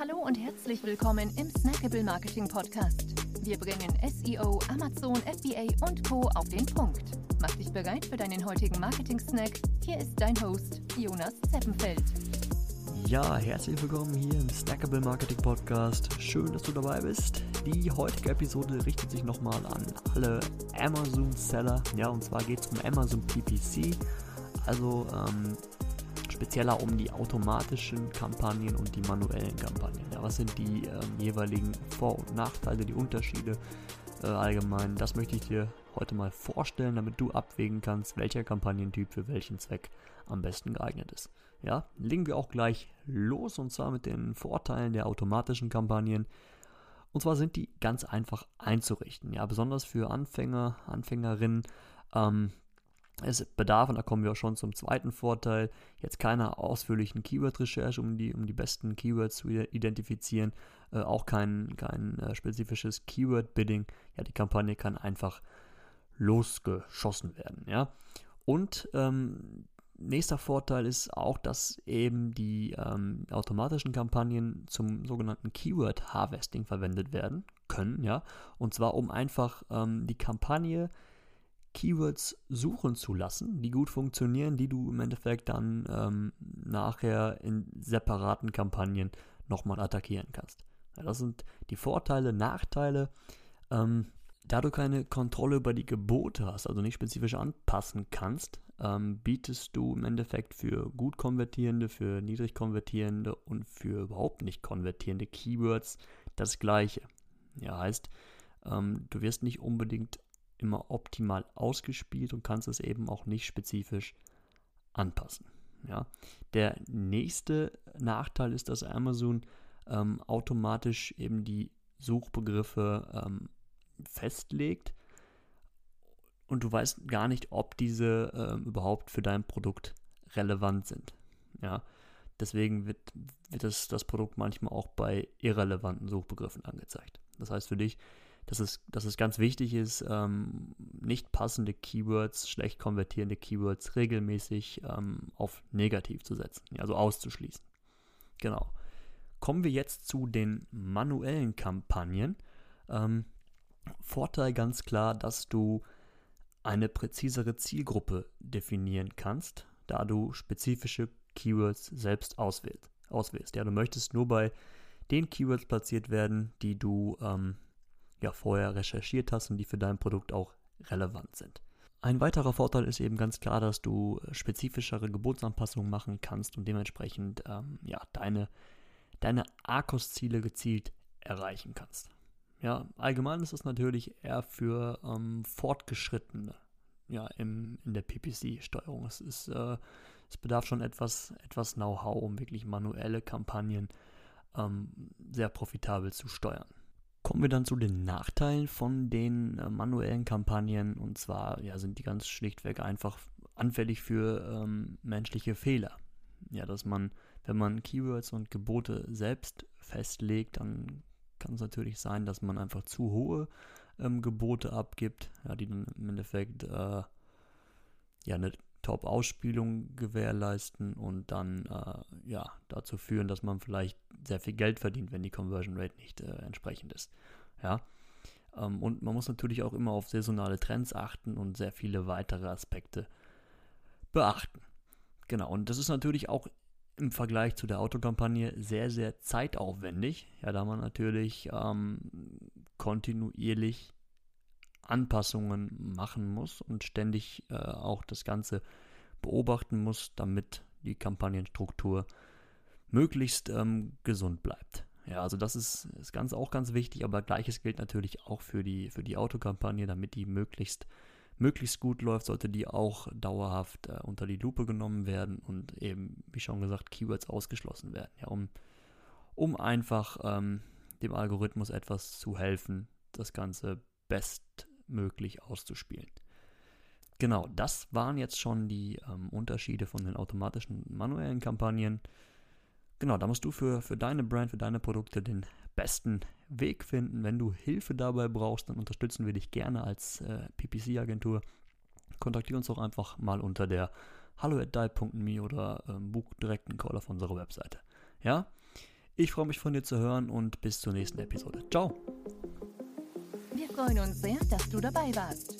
Hallo und herzlich willkommen im Snackable Marketing Podcast. Wir bringen SEO, Amazon, FBA und Co. auf den Punkt. Mach dich bereit für deinen heutigen Marketing-Snack. Hier ist dein Host, Jonas Zeppenfeld. Ja, herzlich willkommen hier im Snackable Marketing Podcast. Schön, dass du dabei bist. Die heutige Episode richtet sich nochmal an alle Amazon-Seller. Ja, und zwar geht es um Amazon PPC. Also ähm, spezieller um die automatischen Kampagnen und die manuellen Kampagnen. Ja, was sind die ähm, jeweiligen Vor- und Nachteile, die Unterschiede äh, allgemein? Das möchte ich dir heute mal vorstellen, damit du abwägen kannst, welcher Kampagnentyp für welchen Zweck am besten geeignet ist. Ja, legen wir auch gleich los und zwar mit den Vorteilen der automatischen Kampagnen. Und zwar sind die ganz einfach einzurichten. Ja, besonders für Anfänger, Anfängerinnen. Ähm, es bedarf, und da kommen wir auch schon zum zweiten Vorteil, jetzt keiner ausführlichen Keyword-Recherche, um die, um die besten Keywords zu identifizieren, äh, auch kein, kein äh, spezifisches Keyword-Bidding. Ja, die Kampagne kann einfach losgeschossen werden. Ja? Und ähm, nächster Vorteil ist auch, dass eben die ähm, automatischen Kampagnen zum sogenannten Keyword Harvesting verwendet werden können. Ja? Und zwar um einfach ähm, die Kampagne Keywords suchen zu lassen, die gut funktionieren, die du im Endeffekt dann ähm, nachher in separaten Kampagnen nochmal attackieren kannst. Ja, das sind die Vorteile, Nachteile. Ähm, da du keine Kontrolle über die Gebote hast, also nicht spezifisch anpassen kannst, ähm, bietest du im Endeffekt für gut konvertierende, für niedrig konvertierende und für überhaupt nicht konvertierende Keywords das gleiche. Ja, heißt, ähm, du wirst nicht unbedingt immer optimal ausgespielt und kannst es eben auch nicht spezifisch anpassen. Ja. Der nächste Nachteil ist, dass Amazon ähm, automatisch eben die Suchbegriffe ähm, festlegt und du weißt gar nicht, ob diese ähm, überhaupt für dein Produkt relevant sind. Ja. Deswegen wird, wird das, das Produkt manchmal auch bei irrelevanten Suchbegriffen angezeigt. Das heißt für dich, dass es, dass es ganz wichtig ist, ähm, nicht passende Keywords, schlecht konvertierende Keywords regelmäßig ähm, auf negativ zu setzen, also auszuschließen. Genau. Kommen wir jetzt zu den manuellen Kampagnen. Ähm, Vorteil ganz klar, dass du eine präzisere Zielgruppe definieren kannst, da du spezifische Keywords selbst auswählst. auswählst. Ja, du möchtest nur bei den Keywords platziert werden, die du ähm, ja vorher recherchiert hast und die für dein Produkt auch relevant sind. Ein weiterer Vorteil ist eben ganz klar, dass du spezifischere Gebotsanpassungen machen kannst und dementsprechend ähm, ja, deine, deine Arcos-Ziele gezielt erreichen kannst. Ja, allgemein ist es natürlich eher für ähm, Fortgeschrittene ja, im, in der PPC-Steuerung. Es, äh, es bedarf schon etwas, etwas Know-how, um wirklich manuelle Kampagnen ähm, sehr profitabel zu steuern. Kommen wir dann zu den Nachteilen von den äh, manuellen Kampagnen. Und zwar ja, sind die ganz schlichtweg einfach anfällig für ähm, menschliche Fehler. Ja, dass man, wenn man Keywords und Gebote selbst festlegt, dann kann es natürlich sein, dass man einfach zu hohe ähm, Gebote abgibt, ja, die dann im Endeffekt äh, ja eine Top-Ausspielung gewährleisten und dann äh, ja, dazu führen, dass man vielleicht sehr viel Geld verdient, wenn die Conversion Rate nicht äh, entsprechend ist. Ja. Ähm, und man muss natürlich auch immer auf saisonale Trends achten und sehr viele weitere Aspekte beachten. Genau, und das ist natürlich auch im Vergleich zu der Autokampagne sehr, sehr zeitaufwendig, ja, da man natürlich ähm, kontinuierlich Anpassungen machen muss und ständig äh, auch das Ganze beobachten muss, damit die Kampagnenstruktur möglichst ähm, gesund bleibt. Ja, also das ist, ist ganz, auch ganz wichtig, aber gleiches gilt natürlich auch für die, für die Autokampagne, damit die möglichst, möglichst gut läuft, sollte die auch dauerhaft äh, unter die Lupe genommen werden und eben, wie schon gesagt, Keywords ausgeschlossen werden, ja, um, um einfach ähm, dem Algorithmus etwas zu helfen, das Ganze bestmöglich auszuspielen. Genau, das waren jetzt schon die ähm, Unterschiede von den automatischen manuellen Kampagnen. Genau, da musst du für, für deine Brand, für deine Produkte den besten Weg finden. Wenn du Hilfe dabei brauchst, dann unterstützen wir dich gerne als äh, PPC-Agentur. Kontaktiere uns doch einfach mal unter der hallo.dial.me oder ähm, buch direkt einen Call auf unserer Webseite. Ja, Ich freue mich von dir zu hören und bis zur nächsten Episode. Ciao! Wir freuen uns sehr, dass du dabei warst.